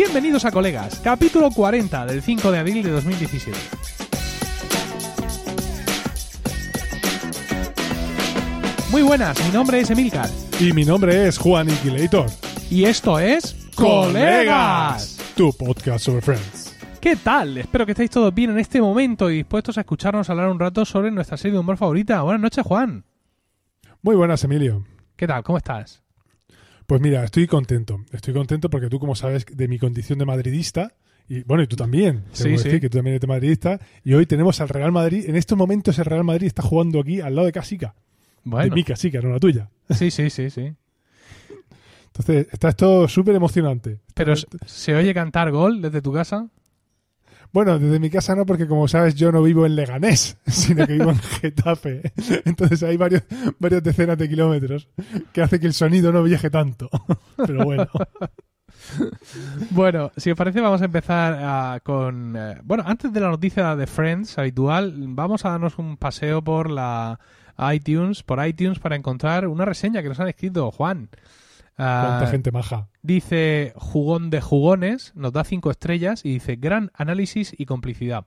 Bienvenidos a Colegas, capítulo 40 del 5 de abril de 2017. Muy buenas, mi nombre es Emilcar. Y mi nombre es Juan Iquilator. Y esto es Colegas, tu podcast sobre Friends. ¿Qué tal? Espero que estéis todos bien en este momento y dispuestos a escucharnos hablar un rato sobre nuestra serie de humor favorita. Buenas noches, Juan. Muy buenas, Emilio. ¿Qué tal? ¿Cómo estás? Pues mira, estoy contento. Estoy contento porque tú, como sabes, de mi condición de madridista, y bueno, y tú también, Sí, sí. decir que tú también eres madridista, y hoy tenemos al Real Madrid. En estos momentos el Real Madrid está jugando aquí al lado de Casica. De mi Casica, no la tuya. sí, sí, sí, sí. Entonces, está esto súper emocionante. Pero ¿se- ¿se oye cantar gol desde tu casa? Bueno, desde mi casa no, porque como sabes, yo no vivo en Leganés, sino que vivo en Getafe. Entonces hay varios, varias decenas de kilómetros que hace que el sonido no viaje tanto. Pero bueno. Bueno, si os parece, vamos a empezar ah, con. eh, bueno, antes de la noticia de Friends habitual, vamos a darnos un paseo por la iTunes, por iTunes, para encontrar una reseña que nos han escrito Juan. Ah, Cuánta gente maja. Dice Jugón de Jugones, nos da cinco estrellas y dice gran análisis y complicidad.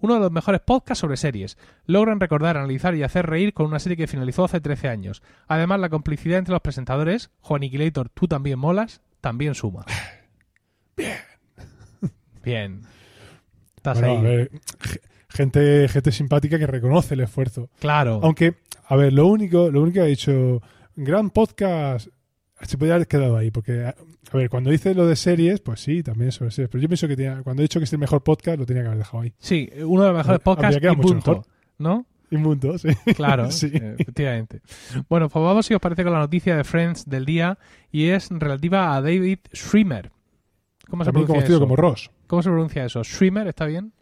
Uno de los mejores podcasts sobre series. Logran recordar, analizar y hacer reír con una serie que finalizó hace 13 años. Además, la complicidad entre los presentadores, Juan Iquilator, tú también molas, también suma. Bien. Bien. Estás Bueno, ahí. a ver, g- gente, gente simpática que reconoce el esfuerzo. Claro. Aunque, a ver, lo único, lo único que ha dicho, gran podcast, se podría haber quedado ahí, porque, a a ver, cuando dice lo de series, pues sí, también sobre series, pero yo pienso que tenía, cuando he dicho que es el mejor podcast, lo tenía que haber dejado ahí. Sí, uno de los mejores podcasts y punto. mejor. ¿No? Inmundo, sí. Claro, Sí. eh, efectivamente. Bueno, pues vamos, si os parece, con la noticia de Friends del día y es relativa a David Schwimmer. ¿Cómo se También pronuncia conocido eso? como Ross. ¿Cómo se pronuncia eso? ¿Schwimmer? ¿Está bien?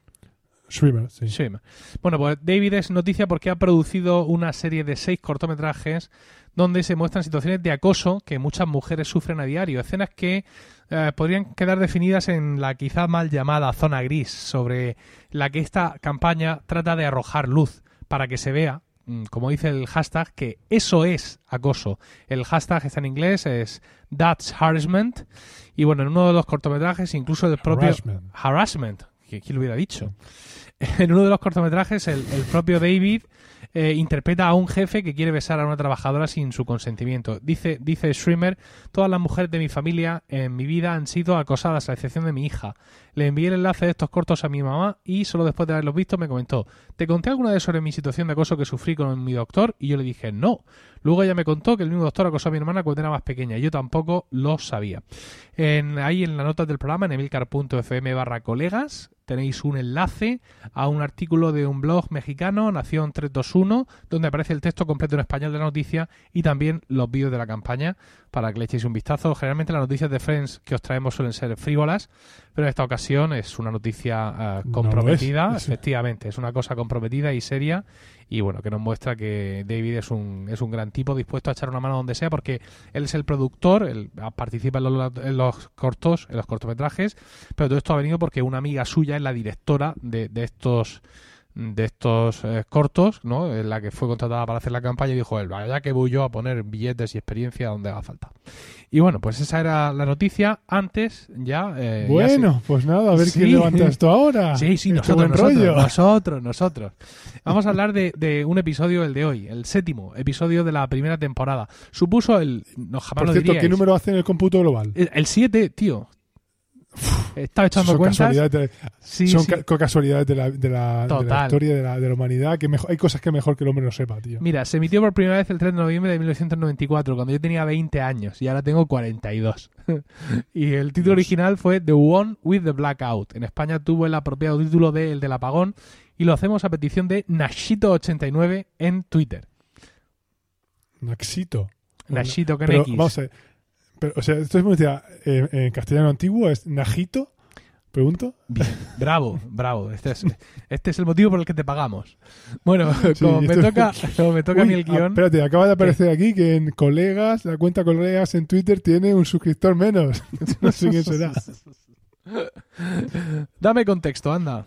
Schwimmer, sí. Schwimmer. Bueno, pues David es noticia porque ha producido una serie de seis cortometrajes donde se muestran situaciones de acoso que muchas mujeres sufren a diario. Escenas que eh, podrían quedar definidas en la quizá mal llamada zona gris, sobre la que esta campaña trata de arrojar luz para que se vea, mm, como dice el hashtag, que eso es acoso. El hashtag está en inglés, es That's Harassment. Y bueno, en uno de los cortometrajes, incluso el propio Harassment. Harassment, que quién lo hubiera dicho. En uno de los cortometrajes, el, el propio David eh, interpreta a un jefe que quiere besar a una trabajadora sin su consentimiento. Dice, dice Schwimmer, todas las mujeres de mi familia en mi vida han sido acosadas, a excepción de mi hija. Le envié el enlace de estos cortos a mi mamá y solo después de haberlos visto me comentó, ¿te conté alguna vez sobre mi situación de acoso que sufrí con mi doctor? Y yo le dije, no. Luego ella me contó que el mismo doctor acosó a mi hermana cuando era más pequeña. Yo tampoco lo sabía. Ahí en las notas del programa, en emilcar.fm barra colegas, tenéis un enlace a un artículo de un blog mexicano, Nación 321, donde aparece el texto completo en español de la noticia y también los vídeos de la campaña para que le echéis un vistazo. Generalmente las noticias de Friends que os traemos suelen ser frívolas, pero en esta ocasión es una noticia eh, comprometida, efectivamente, es una cosa comprometida y seria y bueno, que nos muestra que David es un, es un gran tipo dispuesto a echar una mano donde sea porque él es el productor, él participa en los, en los cortos, en los cortometrajes, pero todo esto ha venido porque una amiga suya es la directora de, de estos de estos eh, cortos, ¿no? En la que fue contratada para hacer la campaña y dijo él, vaya que voy yo a poner billetes y experiencia donde haga falta. Y bueno, pues esa era la noticia. Antes ya... eh, ya se- Bueno, pues nada, a ver Sí. quién levanta esto ahora. Sí, sí, nosotros, nosotros, rollo. nosotros, nosotros. Vamos a hablar de, de un episodio, el de hoy, el séptimo episodio de la primera temporada. Supuso el... No, jamás Por lo cierto, ¿qué número hace en el cómputo global? El- El 7, tío. Estaba echando son cuentas. casualidades, de, Sí, son sí. ca- co- casualidades de la, de la- de la Total. historia de la, de la humanidad. Que mejor, hay cosas que mejor que el hombre no sepa, tío. Mira, se emitió por primera vez el 3 de noviembre de 1994, cuando yo tenía 20 años y ahora tengo 42. y el título Dios. original fue The One with the Blackout. En España tuvo el apropiado título de El del apagón y lo hacemos a petición de Nashito89 en Twitter. Naxito. Nashito con Pero X. vamos a ver. Pero, o sea, esto es decía, eh, en castellano antiguo es Najito. Pregunto. Bien, bravo, bravo. Este es, este es el motivo por el que te pagamos. Bueno, Sí, como, me toca, como me toca a mí el Uy, guion. espérate, acaba de aparecer aquí que en colegas, la cuenta colegas en Twitter tiene un suscriptor menos. no sé quién será. Dame contexto, anda.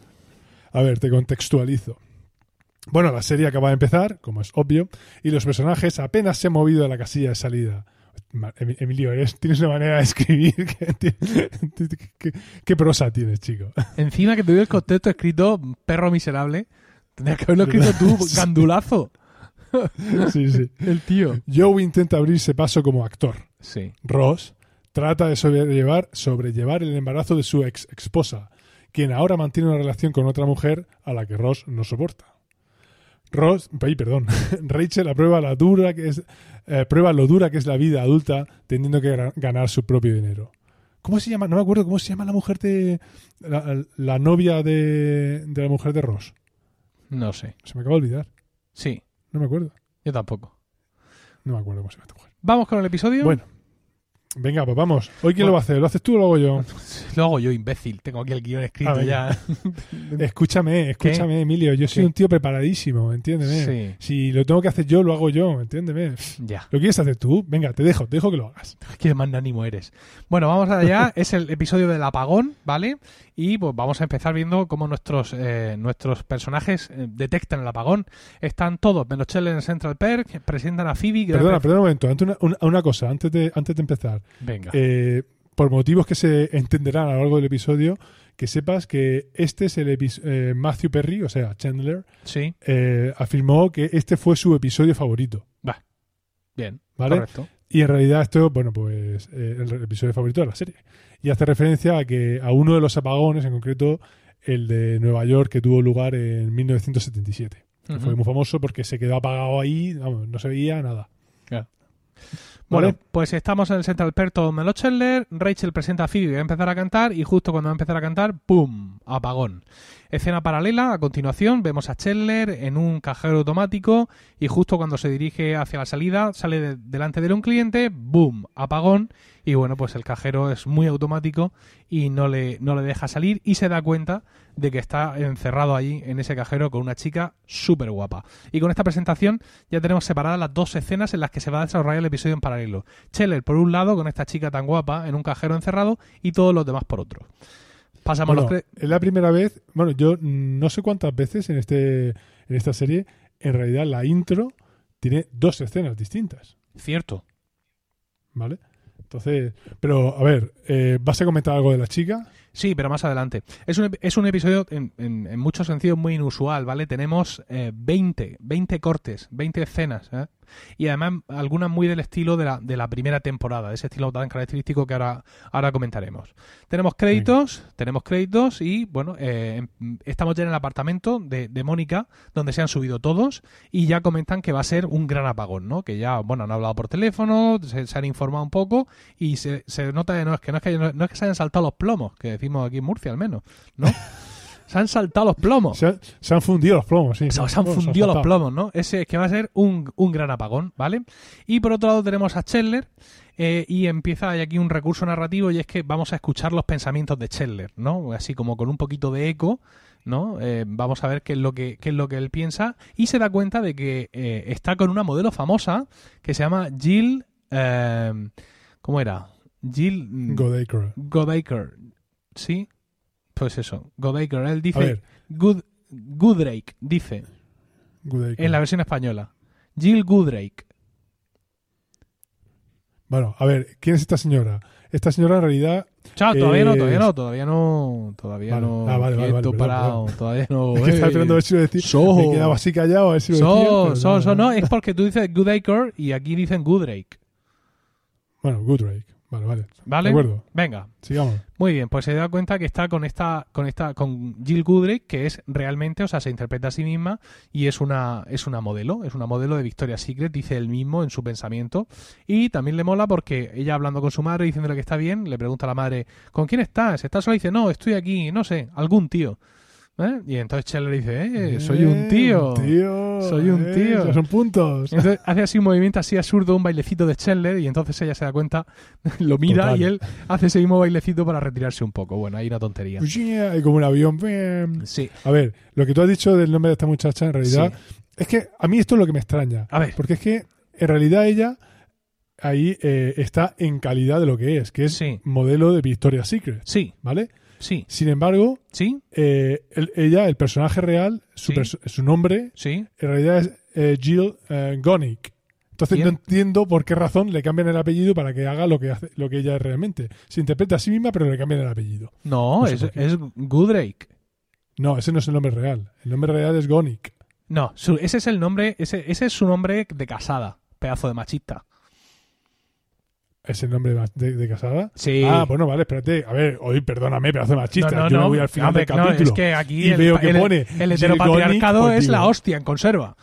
A ver, te contextualizo. Bueno, la serie acaba de empezar, como es obvio, y los personajes apenas se han movido de la casilla de salida. Emilio, eres- tienes una manera de escribir qué prosa tienes, chico. Encima que te doy el contexto escrito perro miserable. Tendrías que haberlo escrito tú, gandulazo. Sí, sí. El tío. Joe intenta abrirse paso como actor. Sí. Ross trata de sobrellevar, sobrellevar el embarazo de su ex esposa, quien ahora mantiene una relación con otra mujer a la que Ross no soporta. Ross, perdón, Rachel aprueba la dura que es, eh, prueba lo dura que es la vida adulta teniendo que ganar su propio dinero. ¿Cómo se llama? No me acuerdo cómo se llama la mujer de la, la novia de, de la mujer de Ross. No sé. Se me acaba de olvidar. Sí. No me acuerdo. Yo tampoco. No me acuerdo cómo se llama esta mujer. Vamos con el episodio. Bueno, venga, pues vamos. ¿Hoy quién Bueno. lo va a hacer? ¿Lo haces tú o lo hago yo? Lo hago yo, imbécil. Tengo aquí el guion escrito ya. Escúchame, escúchame, Emilio. Yo soy ¿Qué? un tío preparadísimo, entiéndeme. Sí. Si lo tengo que hacer yo, lo hago yo, entiéndeme. Ya. ¿Lo quieres hacer tú? Venga, te dejo, te dejo que lo hagas. Qué magnánimo eres. Bueno, vamos allá. es el episodio del apagón, ¿vale? Y pues vamos a empezar viendo cómo nuestros, eh, nuestros personajes eh, detectan el apagón. Están todos, menos Chandler en Central Perk, presentan a Phoebe. Perdona, perdona un momento. Antes una, una- una cosa, antes de, antes de empezar. Venga. Eh, por motivos que se entenderán a lo largo del episodio, que sepas que este es el episodio. Matthew Perry, o sea, Chandler, sí, eh, afirmó que este fue su episodio favorito. bien. ¿Vale? Correcto. Y en realidad esto, bueno, pues eh, el episodio favorito de la serie. Y hace referencia a que a uno de los apagones, en concreto el de Nueva York, que tuvo lugar en 1977. que Ujú. Fue muy famoso porque se quedó apagado ahí, vamos, no se veía nada. Bueno, ¿Vale? pues estamos en el Central Perk, todo Melo Chandler. Rachel presenta a Phoebe que va a empezar a cantar y justo cuando va a empezar a cantar, ¡pum! Apagón. Escena paralela, a continuación vemos a Chandler en un cajero automático y justo cuando se dirige hacia la salida sale de- delante de un cliente, ¡boom! Apagón y bueno, pues el cajero es muy automático y no le, no le deja salir y se da cuenta de que está encerrado allí en ese cajero con una chica súper guapa. Y con esta presentación ya tenemos separadas las dos escenas en las que se va a desarrollar el episodio en paralelo. Chandler por un lado con esta chica tan guapa en un cajero encerrado y todos los demás por otro. Pasamos Bueno, los es la primera vez, bueno, yo no sé cuántas veces en, este, en esta serie, en realidad la intro tiene dos escenas distintas, Cierto. ¿vale? Entonces, pero a ver, eh, ¿vas a comentar algo de la chica? Sí, pero más adelante. Es un, es un episodio en, en, en muchos sentidos muy inusual, ¿vale? Tenemos eh, 20, 20 cortes, 20 escenas, ¿eh? Y además algunas muy del estilo de la, de la primera temporada, ese estilo tan característico que ahora, ahora comentaremos. Tenemos créditos, tenemos créditos y, bueno, eh, em- estamos ya en el apartamento de, de Mónica, donde se han subido todos y ya comentan que va a ser un gran apagón, ¿no? Que ya, bueno, han hablado por teléfono, se, se han informado un poco y se, se nota que no es que no es que, no es que se hayan saltado los plomos, que decimos aquí en Murcia al menos, ¿no? se han saltado los plomos. Se han, se han fundido los plomos, sí. Se, han fundido los plomos, ¿no? Ese es que va a ser un, un gran apagón, ¿vale? Y por otro lado tenemos a Chandler eh, y empieza hay aquí un recurso narrativo y es que vamos a escuchar los pensamientos de Chandler, ¿no? Así como con un poquito de eco, ¿no? Eh, vamos a ver qué es lo que qué es lo que él piensa y se da cuenta de que eh, está con una modelo famosa que se llama Jill, ¿cómo era? Jill mm, Godaker. ¿Sí? Pues eso, Goodacre. Él A dice ver, Good, Goodrake, dice Goodacre. en la versión española. Jill Goodrake. Bueno, a ver, ¿quién es esta señora? Esta señora en realidad Chao, todavía no, todavía no, todavía no, todavía Vale. no. Ah, vale, vale, perdón, parado, todavía no. es que estaba eh. esperando a ver si lo decía. So. Me quedaba así callado a ver si lo decía. So, pero so, nada, so, no, es porque tú dices Goodacre y aquí dicen Goodrake. Bueno, Goodrake. Vale, vale. ¿Vale? De acuerdo. Venga, Sigamos. muy bien, pues se da cuenta que está con esta, con esta, con Jill Goodrake, que es realmente, o sea, se interpreta a sí misma y es una, es una modelo, es una modelo de Victoria's Secret, dice él mismo en su pensamiento. Y también le mola porque ella hablando con su madre, diciéndole que está bien, le pregunta a la madre, ¿con quién estás? ¿Estás sola? Y dice, no, estoy aquí, no sé, algún tío. ¿Eh? Y entonces Chandler dice, eh, soy un Eh, tío. un tío. Soy un eh, tío. ya son puntos. Entonces hace así un movimiento así absurdo, un bailecito de Chandler, y entonces ella se da cuenta, lo mira Total. y él hace ese mismo bailecito para retirarse un poco. Bueno, hay una tontería. Hay como un avión. Sí. A ver, lo que tú has dicho del nombre de esta muchacha, en realidad, es que a mí esto es lo que me extraña. A ver. Porque es que, en realidad, ella ahí eh, está en calidad de lo que es, que es Sí. modelo de Victoria's Secret, Sí, ¿vale? Sí, Sin embargo, sí, eh, el- ella, el personaje real, su, Sí. perso- su nombre, sí. en realidad es eh, Jill eh, Gonick. Entonces Bien. no entiendo por qué razón le cambian el apellido para que haga lo que hace, lo que ella es realmente. Se interpreta a sí misma, pero le cambian el apellido. No, No sé es, es Goodrake. No, ese no es el nombre real. El nombre real es Gonic. No, su- ese es el nombre, ese, ese es su nombre de casada, pedazo de machista. ¿Es el nombre de, casada? Sí. Ah, bueno, vale, espérate. A ver, oye, perdóname, pedazo de machista. no, no, Yo no, me voy al final del no, capítulo. es que aquí y el, veo que el- pone el Jill heteropatriarcado pues es la digo, hostia en conserva.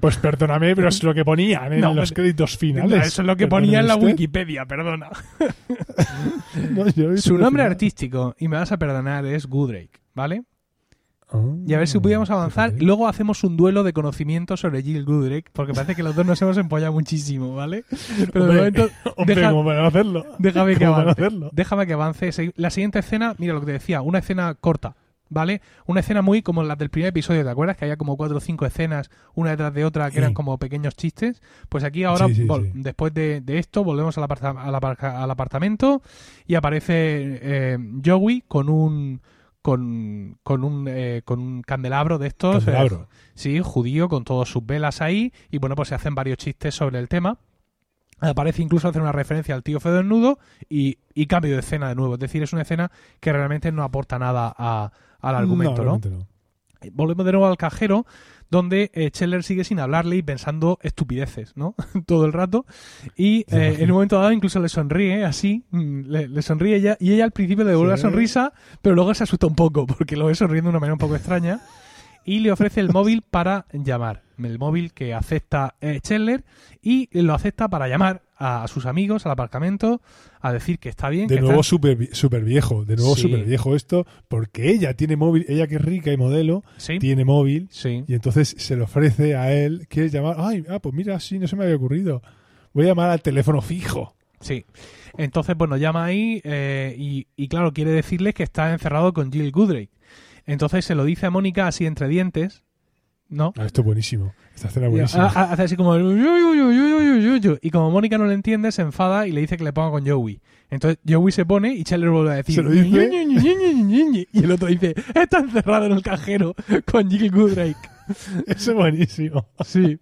Pues perdóname, pero es lo que ponían en No, los pero- créditos finales. Eso es lo que ponía en la usted. Wikipedia, perdona. No, Su nombre artístico, y me vas a perdonar, es Goodrake, ¿vale? Ah, Y a ver si pudiéramos avanzar. fíjate. Luego hacemos un duelo de conocimiento sobre Jill Goodrake, porque parece que los dos nos hemos empollado muchísimo, ¿vale? Pero de momento, Hombre, deja- ¿cómo van a hacerlo? déjame que ¿Cómo van a avance. hacerlo? Déjame que avance. La siguiente escena, mira lo que te decía, una escena corta, ¿vale? Una escena muy como la del primer episodio, ¿te acuerdas? Que había como cuatro o cinco escenas, una detrás de otra, que Sí. eran como pequeños chistes. Pues aquí ahora, Sí, sí, después de, de esto, volvemos al, aparta- al al apartamento y aparece eh, Joey con un con, con un eh, con un candelabro de estos eh, sí judío con todas sus velas ahí y bueno pues se hacen varios chistes sobre el tema. Aparece incluso hacer una referencia al tío feo desnudo y, y cambio de escena de nuevo. Es decir es una escena que realmente no aporta nada a- al argumento no. volvemos de nuevo al cajero donde eh, Scheller sigue sin hablarle y pensando estupideces, ¿no? Todo el rato. Y eh, en un momento dado incluso le sonríe así, mm, le, le sonríe ella, y ella al principio le devuelve Sí. la sonrisa, pero luego se asusta un poco porque lo ve sonriendo de una manera un poco extraña. Y le ofrece el móvil para llamar. El móvil que acepta eh, Scheller y lo acepta para llamar a, sus amigos al aparcamento a decir que está bien. De que nuevo súper súper viejo, de nuevo Sí. súper viejo esto, porque ella tiene móvil, ella que es rica y modelo, Sí, tiene móvil sí. y entonces se le ofrece a él, ¿quieres llamar? Ay, ah, pues mira, sí, no se me había ocurrido. Voy a llamar al teléfono fijo. Sí. Entonces, bueno, llama ahí eh, y, y, claro, quiere decirles que está encerrado con Jill Goodrake. Entonces se lo dice a Mónica así entre dientes, ¿no? Ah, esto es buenísimo. Esta escena es buenísima. ha- hace así como... "Yu, yu, yu, yu, yu, yu, yu". Y como Mónica no le entiende, se enfada y le dice que le ponga con Joey. Entonces Joey se pone y Scheller vuelve a decir... Se lo dice. "Ñu, ñu, ñu, ñu, ñu, ñu, ñu". Y el otro dice, está encerrado en el cajero con Jill Goodrake. Eso es buenísimo. Sí.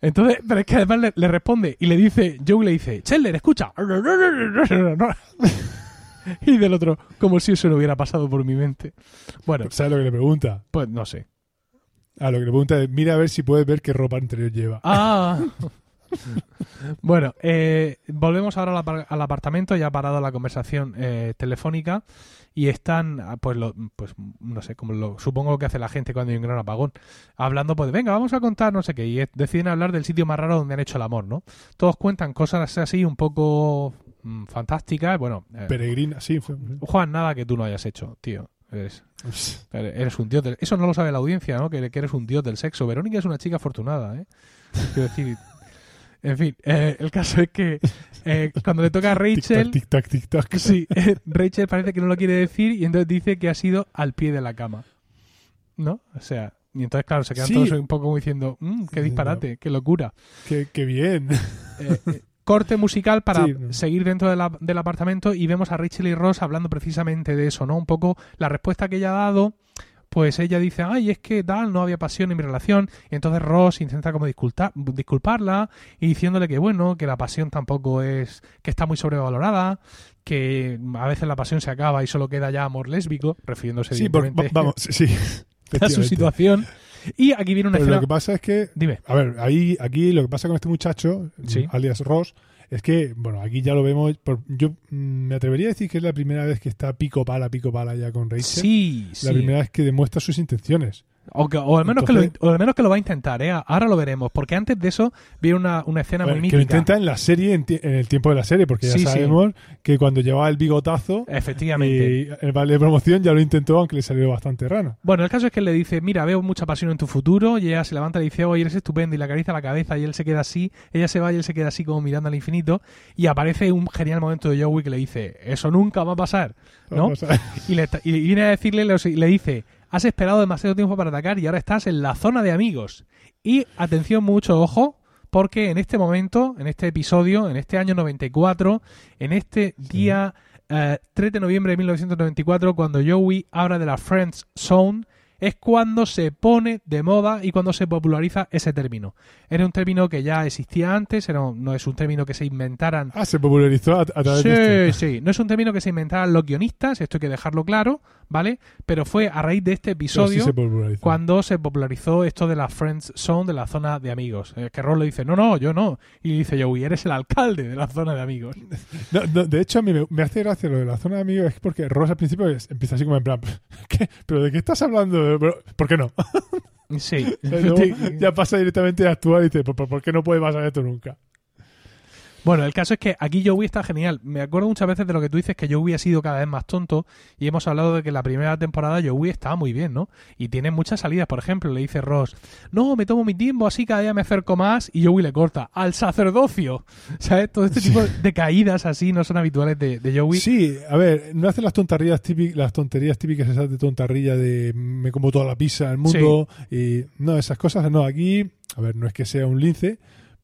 Entonces, pero es que además le, le responde y le dice, Joe le dice, Chandler, escucha. Y del otro, como si eso no hubiera pasado por mi mente. Bueno, ¿Sabes lo que le pregunta? pues no sé. Ah, lo que le pregunta es, mira a ver si puedes ver qué ropa interior lleva. Ah. bueno, eh, volvemos ahora al, apar- al apartamento, ya ha parado la conversación eh, telefónica y están, ah, pues, lo, pues no sé, como lo, supongo que hace la gente cuando hay un gran apagón, hablando, pues, venga, vamos a contar no sé qué, y deciden hablar del sitio más raro donde han hecho el amor, ¿no? Todos cuentan cosas así un poco mm, fantásticas, bueno, eh, Peregrina, sí. Juan, nada que tú no hayas hecho, tío. Eres, eres un dios del... Eso no lo sabe la audiencia, ¿no? Que, que eres un dios del sexo. Verónica es una chica afortunada, ¿eh? Quiero decir... En fin, eh, el caso es que eh, cuando le toca a Rachel... Tic-tac, tic-tac. Sí, eh, Rachel parece que no lo quiere decir y entonces dice que ha sido al pie de la cama. ¿No? O sea... Y entonces, claro, se quedan Sí. todos un poco como diciendo, "Mm, qué disparate, qué locura. Qué, qué bien. Eh, eh, corte musical para Sí, seguir dentro de la- del apartamento y vemos a Rachel y Ross hablando precisamente de eso, ¿no? Un poco la respuesta que ella ha dado, pues ella dice, ay, es que tal, no había pasión en mi relación, y entonces Ross intenta como disculpa- disculparla y diciéndole que bueno, que la pasión tampoco es, que está muy sobrevalorada, que a veces la pasión se acaba y solo queda ya amor lésbico, refiriéndose Sí, por- vamos, sí. a su situación. Y aquí viene una Pero escena... lo que pasa es que Dime. A ver, ahí, aquí lo que pasa con este muchacho, Sí. alias Ross, es que, bueno, aquí ya lo vemos. por- yo mm, me atrevería a decir que es la primera vez que está pico pala, pico pala ya con Rachel. Sí, La sí. primera vez que demuestra sus intenciones. O, que- o al menos Entonces- que lo, o al menos que lo va a intentar, ¿eh? Ahora lo veremos, porque antes de eso viene una, una escena Bueno, muy que lo mítica. intenta en la serie, en, en el tiempo de la serie, porque ya sí. sabemos que cuando llevaba el bigotazo, Efectivamente. y el vale de promoción ya lo intentó, aunque le salió bastante raro. Bueno, el caso es que él le dice, mira, veo mucha pasión en tu futuro, y ella se levanta y le dice, oye, eres estupendo, y le acaricia la cabeza, y él se queda así, ella se va y él se queda así como mirando al infinito, y aparece un genial momento de Joey que le dice, eso nunca va a pasar, ¿no? Y, le, y viene a decirle, le, le dice, has esperado demasiado tiempo para atacar y ahora estás en la zona de amigos. Y atención, mucho ojo, porque en este momento, en este episodio, en este año 94, en este día eh, 3 de noviembre de 1994, cuando Joey habla de la Friends Zone, es cuando se pone de moda y cuando se populariza ese término. Era un término que ya existía antes, era un- no es un término que se inventaran. Ah, se popularizó a, a través Sí, de esto. sí, no es un término que se inventaran los guionistas, esto hay que dejarlo claro, ¿vale? Pero fue a raíz de este sí episodio se cuando se popularizó esto de la Friends Zone, de la zona de amigos. Eh, que Ross le dice, no, no, yo no. Y dice Joey, eres el alcalde de la zona de amigos. No, no, de hecho, a mí me, me hace gracia lo de la zona de amigos, es porque Ross al principio es- empieza así como en plan, ¿qué? ¿pero de qué estás hablando? Pero, ¿Por qué no? Sí. Luego ya pasa directamente a actuar y dice, ¿por, por- por qué no puede pasar esto nunca? Bueno, el caso es que aquí Joey está genial. Me acuerdo muchas veces de lo que tú dices, que Joey ha sido cada vez más tonto y hemos hablado de que la primera temporada Joey estaba muy bien, ¿no? Y tiene muchas salidas. Por ejemplo, le dice Ross, no, me tomo mi tiempo, así cada día me acerco más y Joey le corta, al sacerdocio. ¿Sabes? Todo este tipo de caídas así no son habituales de, de Joey. Sí, a ver, no hace las tonterías típicas, las tonterías típicas esas de tontarrilla de me como toda la pizza del mundo y no, esas cosas no, aquí, a ver, no es que sea un lince,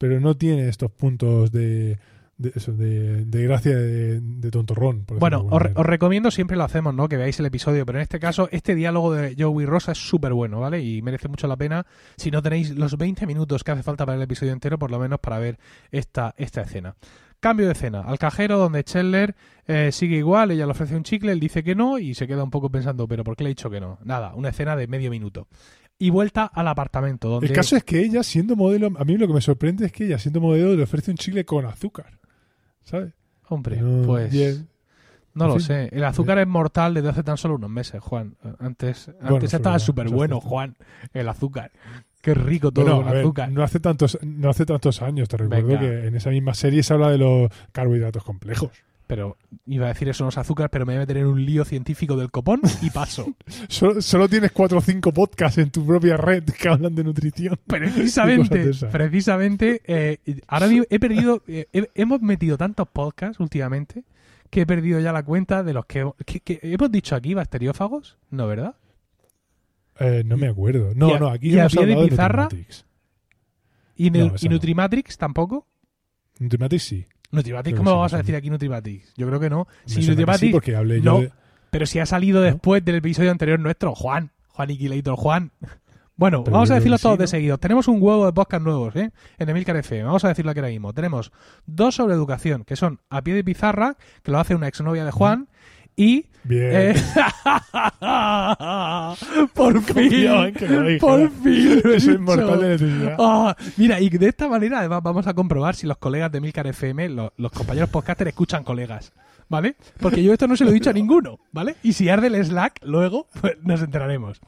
pero no tiene estos puntos de de, eso, de, de gracia de, de tontorrón. por Bueno, os, os recomiendo, siempre lo hacemos, ¿no? Que veáis el episodio, pero en este caso, este diálogo de Joey Rosa es súper bueno, ¿vale? Y merece mucho la pena. Si no tenéis los 20 minutos que hace falta para el episodio entero, por lo menos para ver esta, esta escena. Cambio de escena. Al cajero, donde Chandler eh, sigue igual, ella le ofrece un chicle, él dice que no y se queda un poco pensando, ¿pero por qué le he dicho que no? Nada, una escena de medio minuto. Y vuelta al apartamento, donde... El caso es que ella, siendo modelo, a mí lo que me sorprende es que ella, siendo modelo, le ofrece un chile con azúcar. ¿Sabes? Hombre, No, pues... bien. No En lo fin. sé. El azúcar es mortal desde hace tan solo unos meses, Juan. Antes, antes estaba súper bueno. Juan. El azúcar. Qué rico todo Bueno, ver, azúcar. no hace tantos no hace tantos años, te recuerdo Venga. que en esa misma serie se habla de los carbohidratos complejos. Pero iba a decir eso no es azúcar, pero me voy a meter en un lío científico del copón y paso. Solo, solo tienes cuatro o cinco podcasts en tu propia red que hablan de nutrición. Precisamente, de precisamente, eh, ahora mismo he perdido, eh, he- hemos metido tantos podcasts últimamente que he perdido ya la cuenta de los que, que- que hemos dicho aquí, bacteriófagos, ¿no, verdad? Eh, no me acuerdo. No, a- no, aquí y hemos de hablado de pizarra? Nutrimatrix. ¿Y, no. Nutrimatrix tampoco? Nutrimatrix sí. Nutrimatrix, Creo ¿cómo vamos a decir aquí Nutrimatrix? Yo creo que no. Si Nutrimatrix, sí, porque hablé no. yo de... pero si ha salido después del episodio anterior nuestro, Juan, Juan Iquilator, Juan. Bueno, Pero vamos a que todos sí, de ¿no? seguido. Tenemos un huevo de podcast nuevos, ¿eh? En Emilcar FM. Vamos a decirlo aquí ahora mismo. Tenemos dos sobre educación, que son a pie de pizarra, que lo hace una exnovia de Juan, y... Bien. eh, por fin, dijera. por fin lo he Soy de necesidad. Ah, mira, y de esta manera además vamos a comprobar si los colegas de Milcar FM, lo- los, compañeros podcasters, escuchan colegas, ¿vale? Porque yo esto no se lo he dicho a ninguno, ¿vale? Y si arde el Slack, luego pues, nos enteraremos.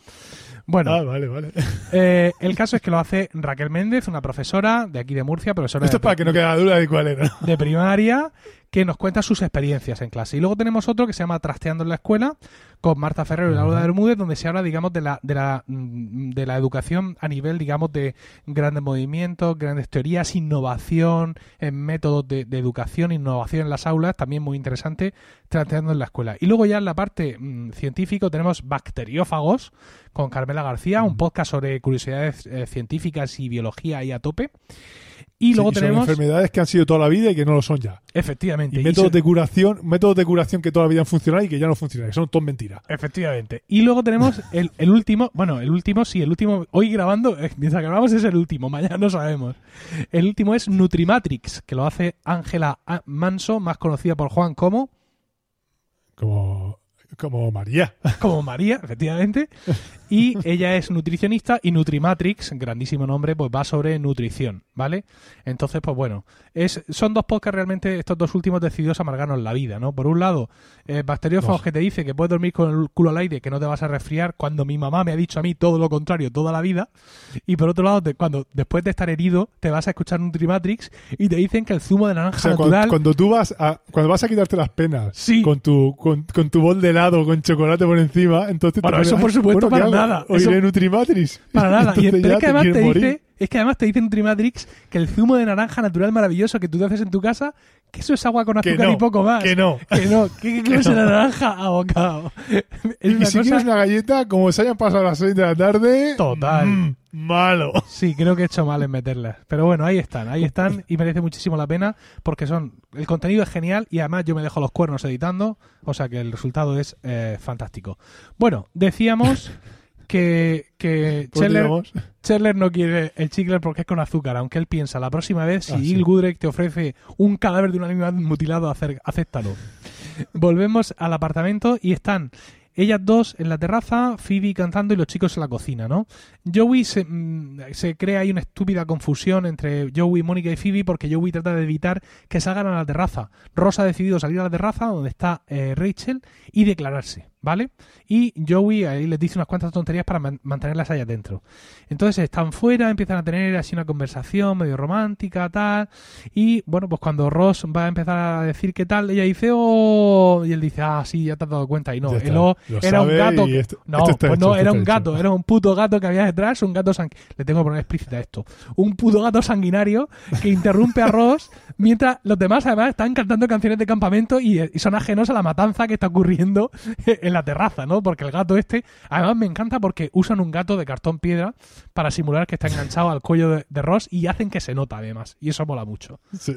Bueno, Ah, vale, vale. eh, el caso es que lo hace Raquel Méndez, una profesora de aquí de Murcia, profesora Esto de, es para que no quede duda de cuál era. de primaria, que nos cuenta sus experiencias en clase. Y luego tenemos otro que se llama Trasteando en la escuela, con Marta Ferrero y Laura. Bermúdez, donde se habla, digamos, de la, de la, mm, de la educación a nivel, digamos, de grandes movimientos, grandes teorías, innovación en métodos de, de educación, innovación en las aulas, también muy interesante, trasteando en la escuela. Y luego ya en la parte mm, científica tenemos Bacteriófagos, con Carmela García, un podcast sobre curiosidades eh, científicas y biología ahí a tope. Y luego Sí, tenemos, enfermedades que han sido toda la vida y que no lo son ya. efectivamente, Y y métodos se- de curación, métodos de curación que toda la vida han funcionado y que ya no funcionan, que son todas mentiras. Efectivamente. Y luego tenemos el, el último, bueno, el último, sí, el último, hoy grabando, eh, mientras grabamos es el último, mañana no sabemos. El último es Nutrimatrix, que lo hace Ángela Manso, más conocida por Juan como, Como, como María. como María, efectivamente. Y ella es nutricionista y Nutrimatrix, grandísimo nombre, pues va sobre nutrición, ¿vale? Entonces, pues bueno, es, son dos podcasts realmente, estos dos últimos decididos a amargarnos la vida, ¿no? Por un lado, eh, Bacteriófagos que te dice que puedes dormir con el culo al aire, que no te vas a resfriar, cuando mi mamá me ha dicho a mí todo lo contrario toda la vida. Y por otro lado, te- cuando después de estar herido, te vas a escuchar Nutrimatrix y te dicen que el zumo de naranja O sea, cuando, tú vas a, cuando vas a quitarte las penas Sí. con tu con, con tu bol de helado con chocolate por encima, entonces Bueno, eso por "Ay, supuesto bueno, ¿qué para nada. Oiré Eso- Nutrimatrix. Para nada. Y, Entonces pero ya es que además te dice, es que además te dice Nutrimatrix que el zumo de naranja natural maravilloso que tú te haces en tu casa, que eso es agua con Que azúcar no, y poco más. que no. Que no. ¿Qué, qué clase no. naranja abocado? Y una si cosa... quieres una galleta, como se hayan pasado las 6 de la tarde, Total. mm, malo. Sí, creo que he hecho mal en meterlas. Pero bueno, ahí están, ahí están y merece muchísimo la pena porque son el contenido es genial y además yo me dejo los cuernos editando, o sea que el resultado es eh, fantástico. Bueno, decíamos que, que Pues no quiere el chicle porque es con azúcar, aunque él piensa, la próxima vez, si Ah, sí. Jill Goodrich te ofrece un cadáver de un animal mutilado, acéptalo. Volvemos al apartamento y están ellas dos en la terraza, Phoebe cantando y los chicos en la cocina, ¿no? Joey se, mm, se crea ahí una estúpida confusión entre Joey, Mónica y Phoebe porque Joey trata de evitar que salgan a la terraza. Ross ha decidido salir a la terraza donde está eh, Rachel y declararse, ¿vale? Y Joey ahí les dice unas cuantas tonterías para man- mantenerlas allá dentro. Entonces están fuera, empiezan a tener así una conversación medio romántica, tal. Y bueno, pues cuando Ross va a empezar a decir qué tal, ella dice, oh, y él dice, ah, sí, ya te has dado cuenta. Y no, está, oh era un gato. esto- no, esto pues no, era un hecho. gato, era un puto gato que había detrás, un gato sang- Le tengo que poner explícita esto. Un puto gato sanguinario que interrumpe a Ross mientras los demás además están cantando canciones de campamento y, y son ajenos a la matanza que está ocurriendo en la terraza, ¿no? Porque el gato este, además me encanta porque usan un gato de cartón piedra para simular que está enganchado al cuello de, de Ross y hacen que se nota además. Y eso mola mucho. Sí.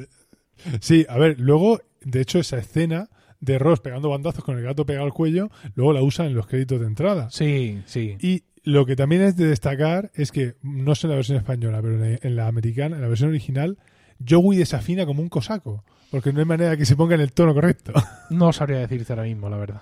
Sí, a ver, luego, de hecho, esa escena de Ross pegando bandazos con el gato pegado al cuello, luego la usan en los créditos de entrada. Sí, sí. Y lo que también es de destacar es que, no sé en la versión española, pero en en la americana, en la versión original, Joey desafina como un cosaco, porque no hay manera que se ponga en el tono correcto. No sabría decirte ahora mismo, la verdad.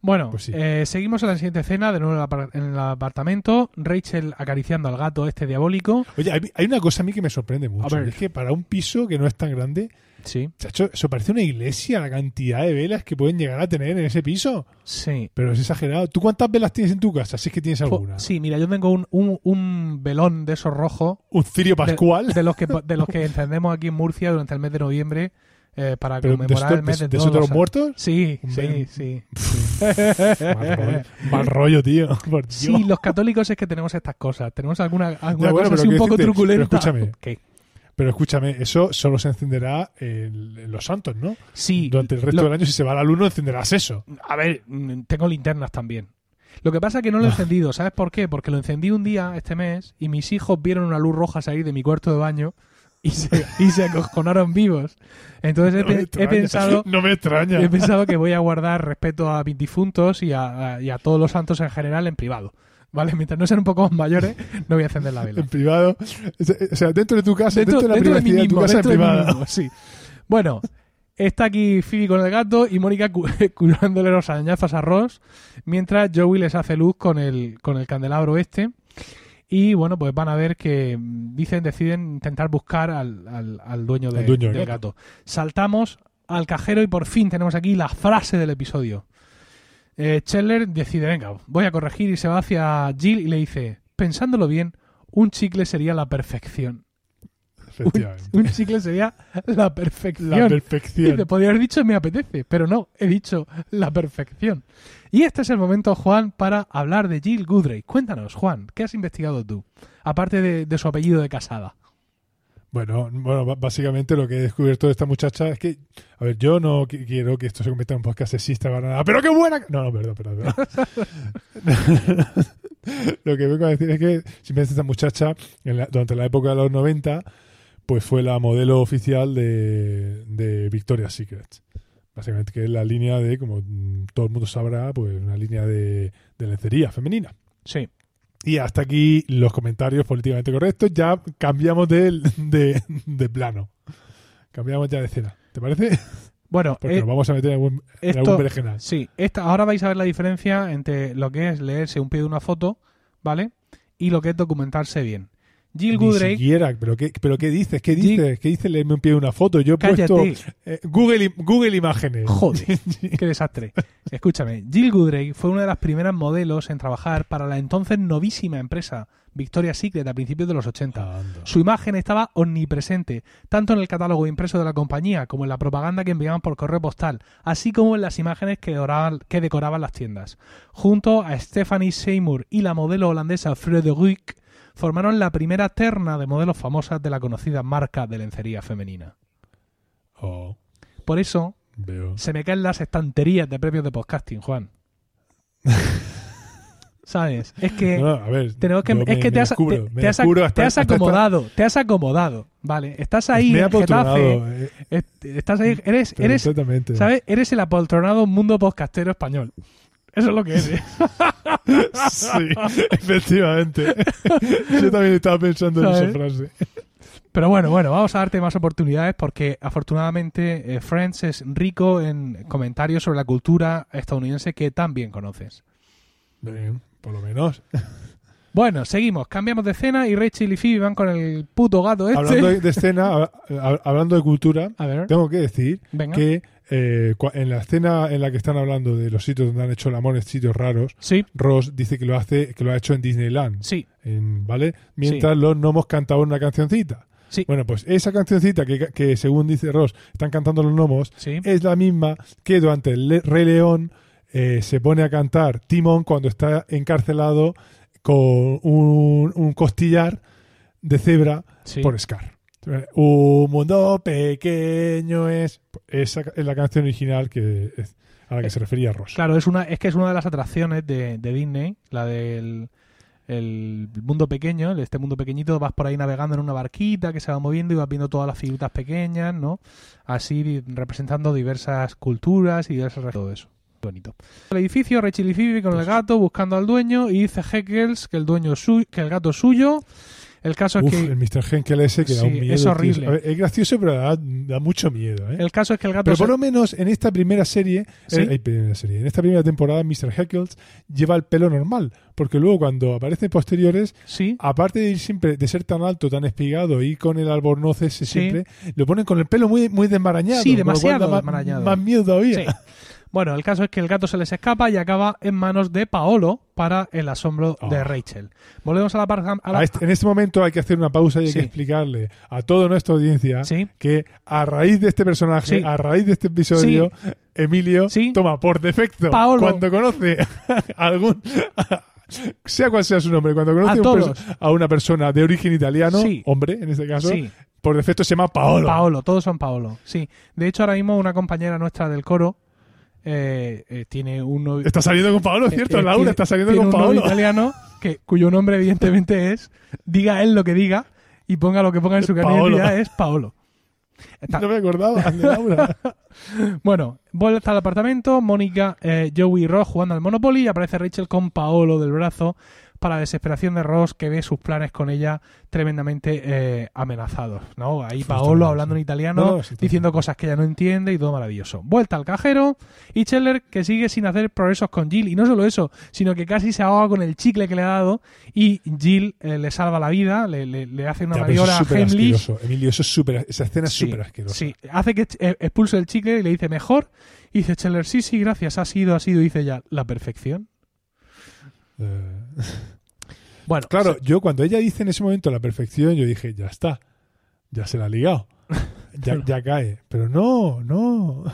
Bueno, Pues sí. eh, seguimos en la siguiente escena, de nuevo en el apar- en el apartamento, Rachel acariciando al gato este diabólico. Oye, hay, hay una cosa a mí que me sorprende mucho, A ver. y es que para un piso que no es tan grande, Sí, chacho, eso parece una iglesia, la cantidad de velas que pueden llegar a tener en ese piso. sí. Pero es exagerado. ¿Tú cuántas velas tienes en tu casa? Si es que tienes alguna. Sí, mira, yo tengo un, un, un velón de esos rojos Un cirio pascual. de los que de los que encendemos aquí en Murcia durante el mes de noviembre eh, para pero conmemorar el mes de- de, todos los muertos. Sí, sí, sí. mal, rollo, mal rollo, tío. Por Dios. Sí, los católicos es que tenemos estas cosas. Tenemos alguna, alguna Ya, bueno, cosa así un poco truculenta. pero escúchame. ¿Qué? Pero escúchame, eso solo se encenderá en, en los santos, ¿no? Sí, Durante el resto lo- del año, si se va la luz, no encenderás eso. A ver, mm, tengo linternas también. Lo que pasa es que no lo he Ah. encendido. ¿Sabes por qué? Porque lo encendí un día este mes y mis hijos vieron una luz roja salir de mi cuarto de baño y se, y se acojonaron vivos. Entonces he, No pensado No me extraña. he pensado que voy a guardar respeto a mis difuntos y a, a- y a todos los santos en general en privado. ¿Vale? Mientras no sean un poco más mayores, no voy a encender la vela. En privado. O sea, dentro de tu casa, dentro, de la dentro de privacidad de tu mismo, casa en privada. mismo, sí. Bueno, está aquí Phoebe con el gato y Mónica cu- curándole los arañazos a Ross, mientras Joey les hace luz con el, con el candelabro este. Y bueno, pues van a ver que mm, dicen, deciden intentar buscar al, al- al dueño, de- Al dueño del del gato. gato. Saltamos al cajero y por fin tenemos aquí la frase del episodio. Eh, Chandler decide, venga, voy a corregir y se va hacia Jill y le dice, pensándolo bien, un chicle sería la perfección. Efectivamente. Un chicle sería la perfección. La perfección. Dice, podría haber dicho me apetece, pero no, he dicho la perfección. Y este es el momento, Juan, para hablar de Jill Goodrich. Cuéntanos, Juan, ¿qué has investigado tú? Aparte de, de su apellido de casada. Bueno, bueno, básicamente lo que he descubierto de esta muchacha es que, a ver, yo no qui- quiero que esto se convierta en un podcast sexista para nada, pero qué buena. No, no, perdón, perdón. perdón. lo que vengo a decir es que simplemente esta muchacha, en la- durante la época de los 90, pues fue la modelo oficial de, de Victoria's Secret. Básicamente que es la línea de, como mm, todo el mundo sabrá, pues una línea de, de lencería femenina. Sí. Y hasta aquí los comentarios políticamente correctos. Ya cambiamos de, de, de plano. Cambiamos ya de escena. ¿Te parece? Bueno, Porque eh, nos vamos a meter en algún, en esto- algún berenjenal. sí, esta, ahora vais a ver la diferencia entre lo que es leerse un pie de una foto, ¿vale? Y lo que es documentarse bien. Jill Ni siquiera. ¿Pero qué, ¿Pero qué dices? ¿Qué dices? ¿Qué dices leerme un pie de una foto? Yo he cállate. puesto eh, Google, Google Imágenes. Joder, qué desastre. Escúchame, Jill Goodrich fue una de las primeras modelos en trabajar para la entonces novísima empresa Victoria's Secret a principios de los 80. Anda. Su imagen estaba omnipresente, tanto en el catálogo impreso de la compañía como en la propaganda que enviaban por correo postal, así como en las imágenes que, decoraban, que decoraban las tiendas. Junto a Stephanie Seymour y la modelo holandesa Frederick, formaron la primera terna de modelos famosas de la conocida marca de lencería femenina. Oh, Por eso veo. se me caen las estanterías de premios de podcasting, Juan. ¿Sabes? Es que... No, a ver, tenemos que- es me- que te has, descubro, te- has- te hasta acomodado, te has acomodado, ¿vale? Estás ahí me en Getafe, eh, est- estás ahí, eres, eres. ¿sabes? Eres el apoltronado mundo podcastero español. Eso es lo que es. ¿eh? Sí, efectivamente. Yo también estaba pensando en esa frase. Pero bueno, bueno, vamos a darte más oportunidades porque afortunadamente eh, Friends es rico en comentarios sobre la cultura estadounidense que también conoces. Bien, por lo menos. Bueno, seguimos, cambiamos de escena y Rachel y Phoebe van con el puto gato este. Hablando de, de escena, hab- hab- hablando de cultura, A ver, tengo que decir venga. que eh, en la escena en la que están hablando de los sitios donde han hecho el amor en sitios raros, Sí, Ross dice que lo hace, que lo ha hecho en Disneyland, sí, en- ¿vale? Mientras los gnomos cantaban una cancioncita. sí, Bueno, pues esa cancioncita que, que según dice Ross están cantando los gnomos sí. es la misma que durante el Le- Rey León eh, se pone a cantar Timón cuando está encarcelado con un, un costillar de cebra sí. por Scar. Un mundo pequeño es. Esa es la canción original que es- a la que se refería Ross. Claro, es una, es que es una de las atracciones de, de Disney, la del el mundo pequeño, este mundo pequeñito, vas por ahí navegando en una barquita que se va moviendo y vas viendo todas las figuritas pequeñas, ¿no? Así representando diversas culturas y diversas todo eso. Bonito. El edificio, Rachel y Phoebe con el Pues- gato buscando al dueño y dice Heckles que el dueño es que el gato es suyo. El caso Uf, es que el Mr. Henkel ese que da un miedo. es horrible. Ver, es gracioso, pero da, da mucho miedo. ¿eh? el caso es que el gato Pero por lo menos en esta primera serie, Sí. eh, primera serie, en esta primera temporada, Mr. Heckles lleva el pelo normal. Porque luego cuando aparecen posteriores, sí, aparte de ir siempre, de ser tan alto, tan espigado y con el albornoz ese siempre, lo ponen con el pelo muy, muy desmarañado. Sí, demasiado más- desmarañado. Más miedo todavía. Bueno, el caso es que el gato se les escapa y acaba en manos de Paolo para el asombro de Oh. Rachel. Volvemos a la parte. a la- A este- en este momento hay que hacer una pausa y hay Sí. que explicarle a toda nuestra audiencia Sí, que a raíz de este personaje, Sí. a raíz de este episodio, Emilio toma por defecto Paolo. cuando conoce a algún sea cual sea su nombre, cuando conoce A un a una persona de origen italiano, hombre en este caso, por defecto se llama Paolo. Paolo, todos son Paolo. Sí. De hecho, ahora mismo una compañera nuestra del coro eh, eh, tiene un novio. Está saliendo con Paolo, ¿cierto? eh, Laura tiene- está saliendo tiene con un novio Paolo. italiano que, cuyo nombre, evidentemente, es. Diga él lo que diga y ponga lo que ponga en su identidad, es Paolo. Está- No me acordaba de Laura. Bueno, vuelta al apartamento, Mónica, eh, Joey y Ross jugando al Monopoly y aparece Rachel con Paolo del brazo para la desesperación de Ross que ve sus planes con ella tremendamente eh, amenazados, ¿no? Ahí Paolo hablando sí. en italiano, sí, diciendo cosas que ella no entiende y todo maravilloso. Vuelta al cajero y Scheller que sigue sin hacer progresos con Jill y no solo eso, sino que casi se ahoga con el chicle que le ha dado y Jill eh, le salva la vida, le, le- le hace una Heimlich asqueroso. Emilio, eso es súper, esa escena es Sí, súper asquerosa. Sí, hace que eh, expulse el chicle y le dice mejor. Y dice Scheller, sí, sí, gracias, ha sido, ha sido. Dice ya, la perfección. Eh, Bueno, Claro, yo cuando ella dice en ese momento la perfección, yo dije, ya está, ya se la ha ligado, ya, ya cae. Pero no, no.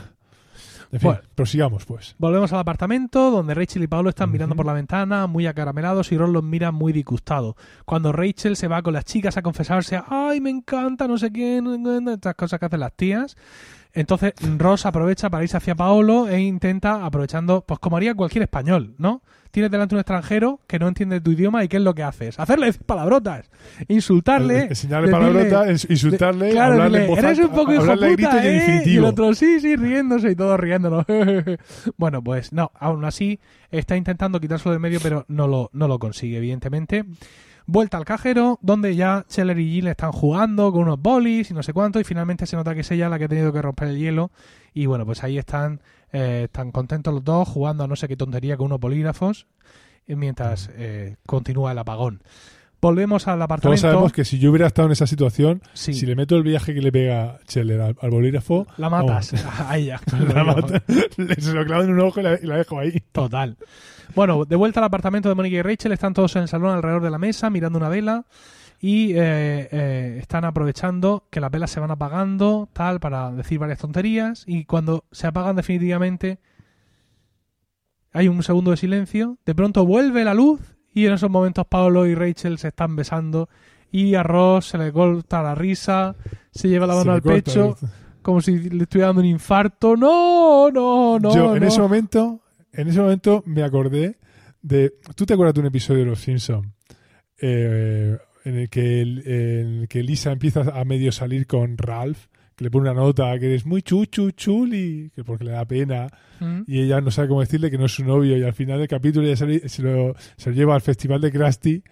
En fin, Bueno. prosigamos pues. volvemos al apartamento donde Rachel y Paolo están mirando por la ventana, muy acaramelados, y Ron los mira muy disgustado. Cuando Rachel se va con las chicas a confesarse, ay, me encanta, no sé no", estas cosas que hacen las tías. Entonces Ross aprovecha para irse hacia Paolo e intenta, aprovechando, pues como haría cualquier español, ¿no? Tienes delante un extranjero que no entiende tu idioma y ¿qué es lo que haces? Hacerle decir palabrotas, insultarle, Enseñarle decirle- palabrota, ens- insultarle, Claro, hablarle dile, en voz eres un poco hijo puta, y ¿eh? Y el otro, sí, sí, riéndose y todos riéndonos. bueno, pues no, aún así está intentando quitárselo de medio, pero no lo, no lo consigue, evidentemente. Vuelta al cajero, donde ya Scheller y Jill están jugando con unos bolis y no sé cuánto, y finalmente se nota que es ella la que ha tenido que romper el hielo. Y bueno, pues ahí están, eh, están contentos los dos, jugando a no sé qué tontería con unos bolígrafos, y mientras eh, continúa el apagón. Volvemos al Todos apartamento. sabemos que si yo hubiera estado en esa situación, Sí. si le meto el viaje que le pega Scheller al, al bolígrafo, La matas. A ella. la mata, le- se lo clavo en un ojo y la, y la dejo ahí. Total. Bueno, de vuelta al apartamento de Mónica y Rachel, están todos en el salón alrededor de la mesa mirando una vela y eh, eh, están aprovechando que las velas se van apagando, tal, para decir varias tonterías y cuando se apagan definitivamente hay un segundo de silencio, de pronto vuelve la luz y en esos momentos Paolo y Rachel se están besando y a Ross se le corta la risa, se lleva la mano al pecho como si le estuviera dando un infarto. No, no, no. yo en no. ese momento, en ese momento me acordé de. ¿Tú te acuerdas de un episodio de Los Simpsons? en el que el- en el que Lisa empieza a medio salir con Ralph, que le pone una nota que eres muy chuchu chuli, que porque le da pena, Mm. y ella no sabe cómo decirle que no es su novio, y al final del capítulo ella se lo, se lo lleva al festival de Krusty,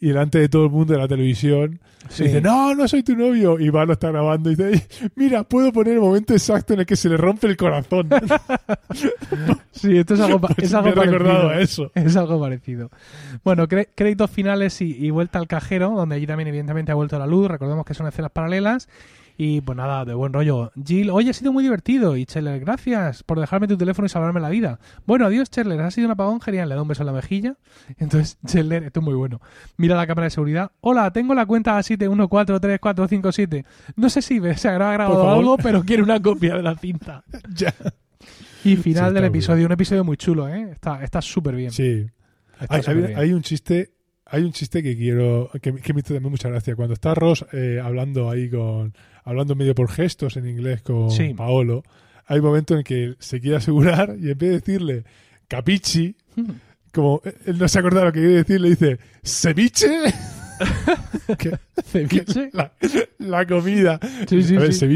y delante de todo el mundo de la televisión, Sí. dice, no, no soy tu novio, y Iván lo está grabando, y dice, "Ey, mira, puedo poner el momento exacto en el que se le rompe el corazón. Sí, esto es algo, pa- es algo Me he recordado parecido. a eso. Es algo parecido. Bueno, créditos finales y, y vuelta al cajero, donde allí también evidentemente ha vuelto la luz. Recordemos que son escenas paralelas. Y pues nada, de buen rollo. Jill, hoy ha sido muy divertido. Y Cheller, gracias por dejarme tu teléfono y salvarme la vida. Bueno, adiós, Cheller. Ha sido un apagón genial. Le da un beso en la mejilla. Entonces, Cheller, esto es muy bueno. Mira la cámara de seguridad. Hola, tengo la cuenta A71434457. No sé si se habrá grabado algo, pero quiero una copia de la cinta. ya. Y final Sí, del episodio, bien. un episodio muy chulo, ¿eh? Está está súper bien. Sí. Hay un chiste, hay un chiste que quiero, que, que me hizo también mucha gracia. Cuando está Ross eh, hablando ahí con, hablando medio por gestos en inglés con Sí. Paolo, hay un momento en que se quiere asegurar y en vez de decirle capichi, Mm. como él no se acuerda lo que quiere decir, le dice ceviche, ¿Ceviche? la, la comida. Sí, sí, A ver, sí.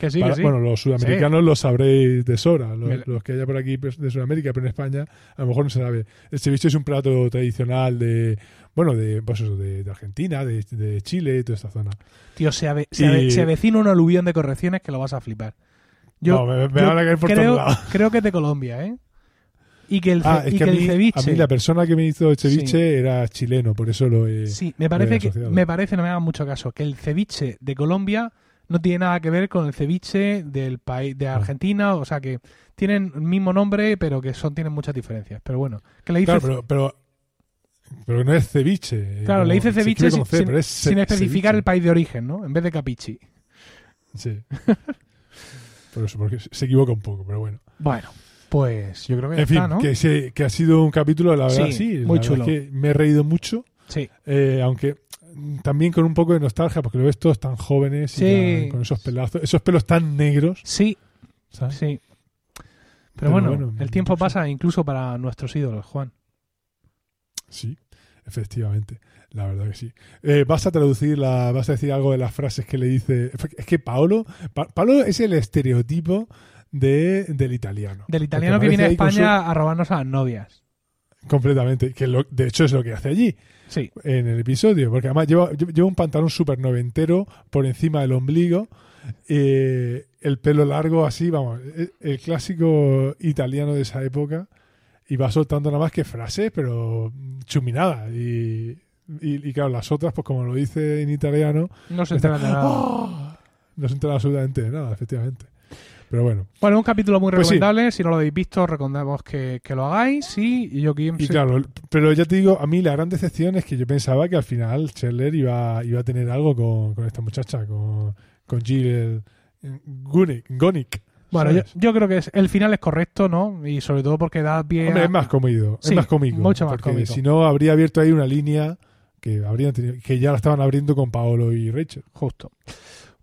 Que sí, para- que. Bueno, los sudamericanos lo sabréis de sobra. Los, la- los que haya por aquí pues, de Sudamérica, pero en España a lo mejor no se sabe. El ceviche es un plato tradicional de, bueno, de, pues eso, de, de Argentina, de, de Chile, toda esta zona. Tío, se, ave- se, Y- ave- se avecina un aluvión de correcciones que lo vas a flipar. Yo, No, me, me yo van a caer por creo, todos lados. creo que es de Colombia, ¿eh? Y que el, Ah, es y que, que a, el mí, ceviche... a mí la persona que me hizo el ceviche Sí. era chileno, por eso lo he... Sí, me parece, que, me parece, no me hagan mucho caso, que el ceviche de Colombia no tiene nada que ver con el ceviche del país de Ah. Argentina, o sea que tienen el mismo nombre, pero que son tienen muchas diferencias. Pero bueno, que le dice Claro, pero, pero, pero no es ceviche. Claro, como- le dice ceviche sin, C, es sin especificar ceviche. el país de origen, ¿no? En vez de capichi. Sí. por eso, porque se equivoca un poco, pero bueno. Bueno, pues yo creo que ya En fin, está, ¿no? que, se- que ha sido un capítulo, la verdad, Sí, sí. muy chulo. es que me he reído mucho, Sí, eh, aunque también con un poco de nostalgia, porque lo ves todos tan jóvenes y tan- con esos pelazos, esos pelos tan negros, sí, ¿sabes? sí. Pero, Pero bueno, bueno, el tiempo pasa incluso para nuestros ídolos, Juan. Sí, efectivamente. La verdad que sí. Eh, vas a traducir, la, vas a decir algo de las frases que le dice. Es que Paolo, Pa- Paolo es el estereotipo de, del italiano. Del italiano que viene a España a robarnos a las novias. completamente. Que lo- de hecho es lo que hace allí. Sí, en el episodio, porque además lleva, lleva un pantalón súper noventero por encima del ombligo, eh, el pelo largo así, vamos, el, el clásico italiano de esa época, y va soltando nada más que frases, pero chuminadas. Y, y, y claro, las otras, pues como lo dice en italiano, no se enteran de nada. ¡ah! no se entera absolutamente de nada, efectivamente. Pero bueno, Bueno, un capítulo muy Pues sí. recomendable. Si no lo habéis visto, recomendamos que, que lo hagáis. Sí, y yo aquí y claro, pero ya te digo, a mí la gran decepción es que yo pensaba que al final Scheller iba, iba a tener algo con, con esta muchacha, con, con Jill. Gonick, Bueno, yo, yo creo que es- el final es correcto, ¿no? Y sobre todo porque da pie Hombre, a- es más cómico, Sí, es más cómico. mucho más cómico. Si no, habría abierto ahí una línea que habrían tenido- que ya la estaban abriendo con Paolo y Rachel. Justo.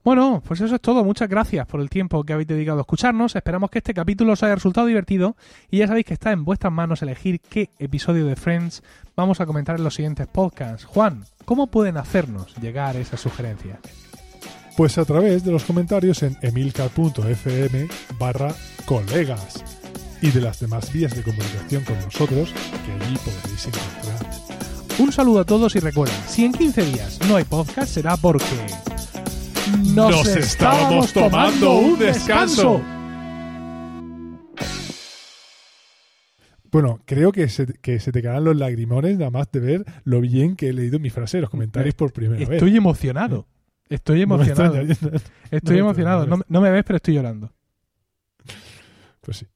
Bueno, pues eso es todo. Muchas gracias por el tiempo que habéis dedicado a escucharnos. Esperamos que este capítulo os haya resultado divertido y ya sabéis que está en vuestras manos elegir qué episodio de Friends vamos a comentar en los siguientes podcasts. Juan, ¿cómo pueden hacernos llegar esas sugerencias? Pues a través de los comentarios en emilcar.fm barra colegas y de las demás vías de comunicación con nosotros que allí podréis encontrar. Un saludo a todos y recuerden, si en 15 días no hay podcast será porque... Nos estábamos tomando un descanso. Bueno, creo que se, que se te caerán los lagrimones nada más de ver lo bien que he leído mi frase en los comentarios por primera vez. Estoy emocionado. Estoy emocionado. extraña. Estoy No emocionado. extraña, No, me- no me ves, pero estoy llorando. Pues sí.